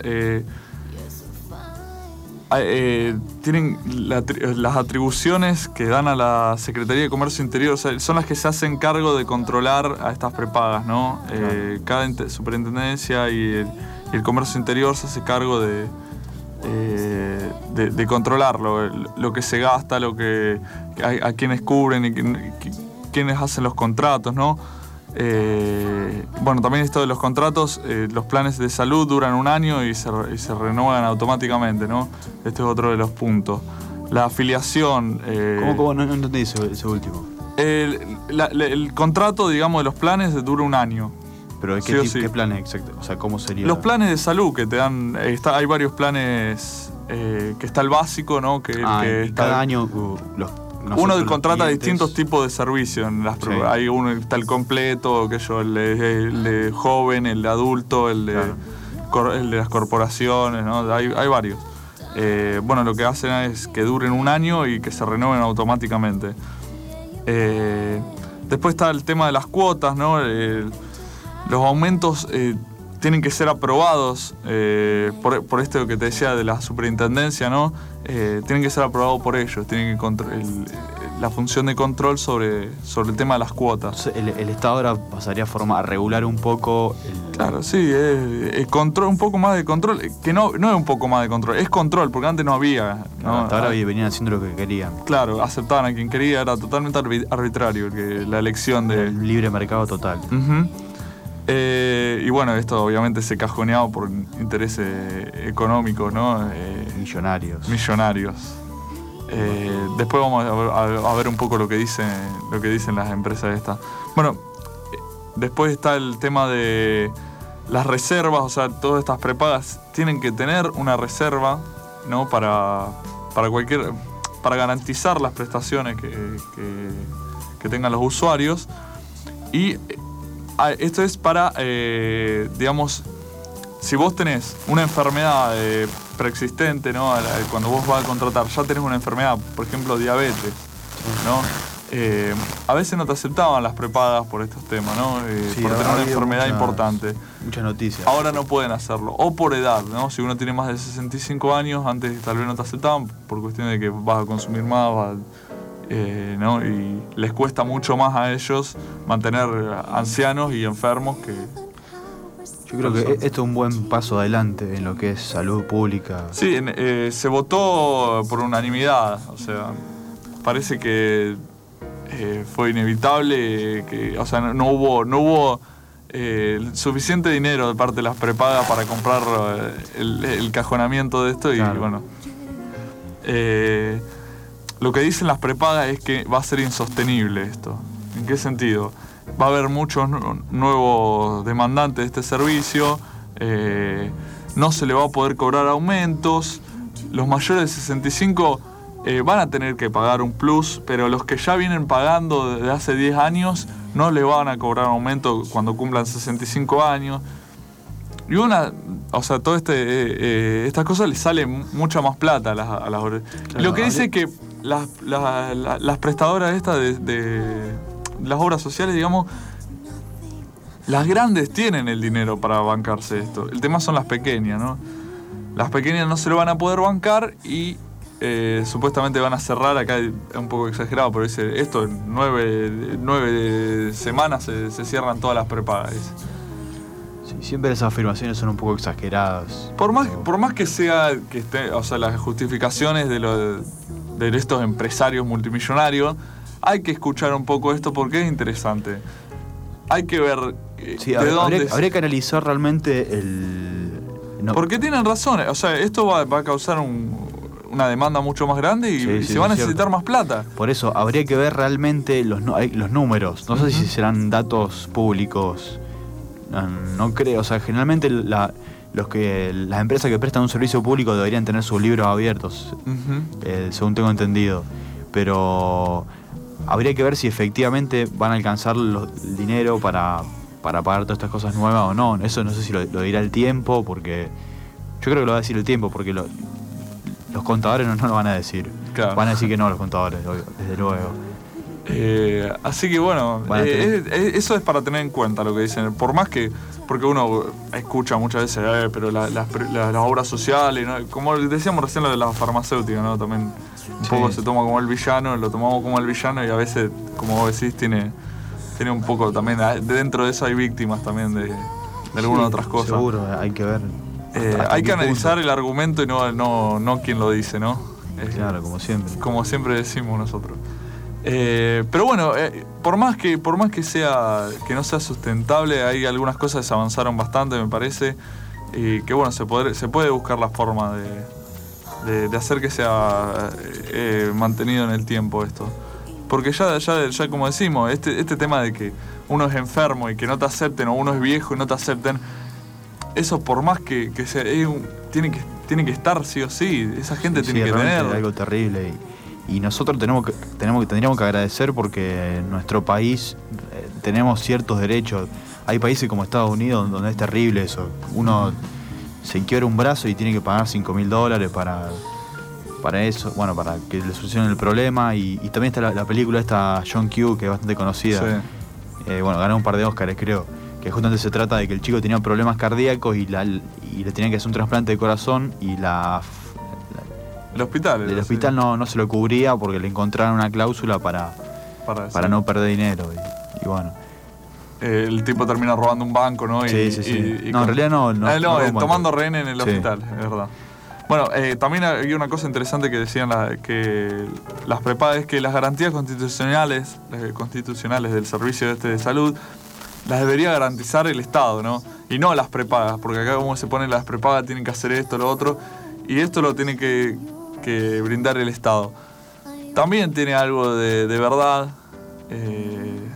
eh, eh, tienen las atribuciones que dan a la Secretaría de Comercio Interior, son las que se hacen cargo de controlar a estas prepagas, ¿no? Eh, cada superintendencia y el, comercio interior se hace cargo de, eh, de, controlarlo, lo que se gasta, lo que a, a quienes cubren y quienes hacen los contratos, ¿no? Eh, bueno, también esto de los contratos, eh, los planes de salud duran un año y se, renuevan automáticamente, ¿no? Este es otro de los puntos. La afiliación... Eh, ¿Cómo, No, entendí ese, último. El, contrato, digamos, de los planes dura un año. ¿Pero qué, qué planes exacto? O sea, ¿cómo sería? Los planes de salud que te dan... Está, hay varios planes... que está el básico, ¿no? Que, ah, cada año uh, los uno contrata distintos tipos de servicios. En las Hay uno está el completo, que yo, el de, joven, el de adulto, el de, el de las corporaciones, ¿no? hay, varios. Eh, bueno, lo que hacen es que duren un año y que se renueven automáticamente. Eh, después está el tema de las cuotas, ¿no? los aumentos eh, tienen que ser aprobados por, por, esto que te decía de la superintendencia, ¿no? Eh, tienen que ser aprobados por ellos, tienen que la función de control sobre, sobre el tema de las cuotas. El, Estado ahora pasaría a, forma, a regular un poco el... Claro, sí, es, control, un poco más de control, que no, no es un poco más de control, es control, porque antes no había. hasta ahora venían haciendo lo que querían. Claro, aceptaban a quien quería, era totalmente arbitrario que la elección de... El libre mercado total. Eh, y bueno, esto obviamente se cajoneado por intereses económicos, ¿no? Eh, millonarios. Millonarios. Eh, después vamos a ver, un poco lo que dicen, lo que dicen las empresas estas. Bueno, después está el tema de las reservas, o sea, todas estas prepagas tienen que tener una reserva, ¿no? Para, para cualquier. para garantizar las prestaciones que, que tengan los usuarios. Y esto es para, eh, digamos, si vos tenés una enfermedad eh, preexistente, ¿no? Cuando vos vas a contratar, ya tenés una enfermedad, por ejemplo, diabetes, ¿no? Eh, a veces no te aceptaban las prepagas por estos temas, ¿no? por tener una enfermedad importante. Muchas noticias. Ahora no pueden hacerlo. O por edad, ¿no? Si uno tiene más de 65 años, antes tal vez no te aceptaban por cuestión de que vas a consumir más, vas eh, ¿no? y les cuesta mucho más a ellos mantener ancianos y enfermos que... Yo creo que esto es un buen paso adelante en lo que es salud pública. Sí, eh, se votó por unanimidad, o sea, parece que eh, fue inevitable, que, o sea, no, hubo, no hubo suficiente dinero de parte de las prepagas para comprar el, cajonamiento de esto y bueno lo que dicen las prepagas es que va a ser insostenible esto. ¿En qué sentido? Va a haber muchos nuevos demandantes de este servicio, eh, no se le va a poder cobrar aumentos, los mayores de 65 eh, van a tener que pagar un plus, pero los que ya vienen pagando desde hace 10 años no le van a cobrar aumento cuando cumplan 65 años. Y una, o sea, todo este, eh, estas cosas le sale mucha más plata a las, a Lo que dice que las, las prestadoras estas de, de, las obras sociales, digamos, las grandes tienen el dinero para bancarse esto. El tema son las pequeñas, ¿no? Las pequeñas no se lo van a poder bancar y eh, supuestamente van a cerrar, acá es un poco exagerado, pero dice, esto en nueve, semanas se, cierran todas las prepagas. Sí, siempre esas afirmaciones son un poco exageradas. Por más, por más que sea, que esté, o sea, las justificaciones de, de estos empresarios multimillonarios, hay que escuchar un poco esto porque es interesante. Hay que ver eh, de habría, dónde... habría, que analizar realmente el... Porque tienen razón, o sea, esto va a causar un, una demanda mucho más grande y, se va a necesitar más plata. Por eso, habría que ver realmente los, los números. No sé si serán datos públicos. No, creo. O sea, generalmente los que las empresas que prestan un servicio público deberían tener sus libros abiertos, eh, según tengo entendido. Pero habría que ver si efectivamente van a alcanzar el dinero para, para pagar todas estas cosas nuevas o no. Eso no sé si lo, lo dirá el tiempo, porque yo creo que lo va a decir el tiempo, porque lo, los contadores no, lo van a decir. Van a decir que no los contadores, desde luego. Eh, así que bueno, eh, eso es para tener en cuenta lo que dicen. Por más que, porque uno escucha muchas veces, eh, pero las, obras sociales, como decíamos recién lo de la farmacéutica, ¿no? También un poco se toma como el villano, lo tomamos como el villano y a veces, como vos decís, tiene, tiene un poco también, dentro de eso hay víctimas también de, algunas otras cosas. Seguro, hay que ver hay que analizar el argumento y no, no, no quien lo dice, ¿no? claro, como siempre. Como siempre decimos nosotros. Eh, pero bueno, eh, por más que por más que sea que no sea sustentable, hay algunas cosas que se avanzaron bastante, me parece, y que bueno, se puede, se puede buscar la forma de, de, hacer que sea mantenido en el tiempo esto. Porque ya, ya, ya como decimos, este, este tema de que uno es enfermo y que no te acepten, o uno es viejo y no te acepten, eso por más que, sea, tiene que tiene que estar sí o sí, esa gente tiene que tener. Es algo terrible y, nosotros tenemos que, tenemos que tendríamos que agradecer porque en nuestro país eh, tenemos ciertos derechos. Hay países como Estados Unidos donde es terrible eso. Uno se quiebra un brazo y tiene que pagar 5 mil dólares para, para eso, bueno, para que le solucionen el problema. Y, también está la, película esta John Q, que es bastante conocida. Eh, bueno, ganó un par de Oscars, creo que justamente se trata de que el chico tenía problemas cardíacos y, le tenían que hacer un trasplante de corazón y la... el hospital. El hospital no, se lo cubría porque le encontraron una cláusula para, para, no perder dinero. Y, bueno. Eh, el tipo termina robando un banco, ¿no? sí, sí, sí. no, en realidad no. no, ah, no, eh, tomando rehén en el hospital, es verdad. Bueno, eh, también había una cosa interesante que decían que las prepagas es que las garantías constitucionales, constitucionales del servicio este de salud las debería garantizar el Estado, ¿no? Y no las prepagas, porque acá como se ponen las prepagas tienen que hacer esto, lo otro, y esto lo tiene que, brindar el Estado. También tiene algo de, verdad. Eh,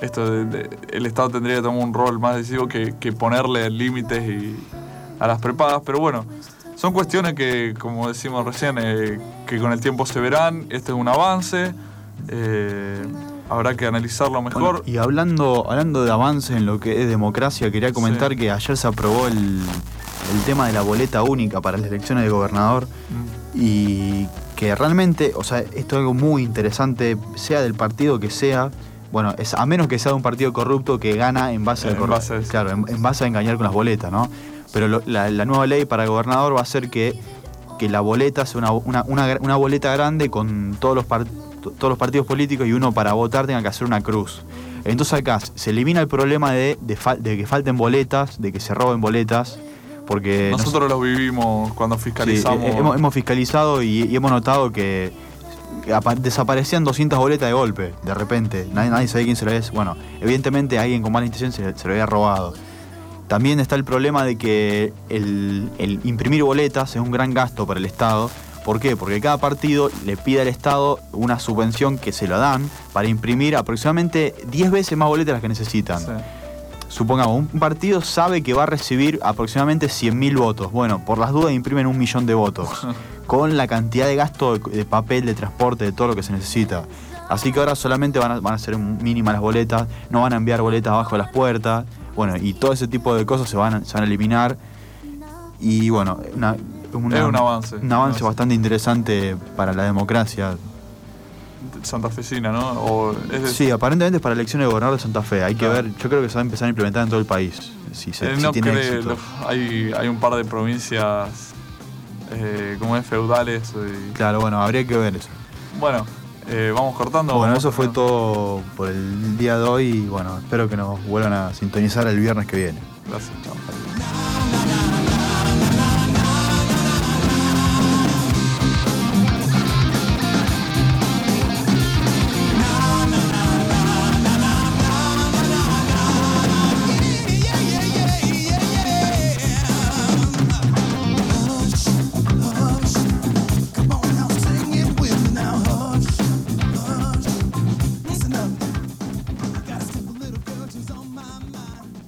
esto el Estado tendría que tomar un rol más decisivo que, ponerle límites a las prepagas, pero bueno, son cuestiones que, como decimos recién, eh, que con el tiempo se verán. Este es un avance. Eh, habrá que analizarlo mejor. y hablando, hablando de avance en lo que es democracia, quería comentar que ayer se aprobó el, tema de la boleta única para las elecciones de gobernador mm. Y que realmente, o sea, esto es algo muy interesante, sea del partido que sea. Bueno, es, a menos que sea de un partido corrupto que gana en base, a, base claro, en, base a engañar con las boletas, ¿no? Pero la, nueva ley para gobernador va a hacer que, que la boleta sea una, una boleta grande con todos los todos los partidos políticos y uno para votar tenga que hacer una cruz. Entonces acá se elimina el problema de, que falten boletas, de que se roben boletas. Porque nosotros lo vivimos cuando fiscalizamos. Eh, hemos, fiscalizado y, hemos notado que desaparecían 200 boletas de golpe, de repente. Nadie, nadie sabe quién se lo es. Bueno, evidentemente alguien con mala intención se, se, lo había robado. También está el problema de que el imprimir boletas es un gran gasto para el Estado ¿Por qué? Porque cada partido le pide al Estado una subvención que se la dan para imprimir aproximadamente 10 veces más boletas de las que necesitan. Supongamos, un partido sabe que va a recibir aproximadamente 100.000 votos. Bueno, por las dudas imprimen un millón de votos. <laughs> con la cantidad de gasto de, papel, de transporte, de todo lo que se necesita. Así que ahora solamente van a, ser mínimas las boletas, no van a enviar boletas abajo de las puertas. Bueno, y todo ese tipo de cosas se van, se van a eliminar. Y bueno, una, es un avance. Un avance bastante interesante para la democracia. Santafesina, ¿no? O Sí, aparentemente es para elecciones de gobernador de Santa Fe. Hay que ver, yo creo que se va a empezar a implementar en todo el país. Si se, Eh, si no tiene cree- éxito. lo- hay, hay un par de provincias eh, como es feudales. y- Claro, bueno, habría que ver eso. Bueno, eh, vamos cortando. Bueno, eso fue todo por el día de hoy y bueno, espero que nos vuelvan a sintonizar el viernes que viene. Gracias, chao.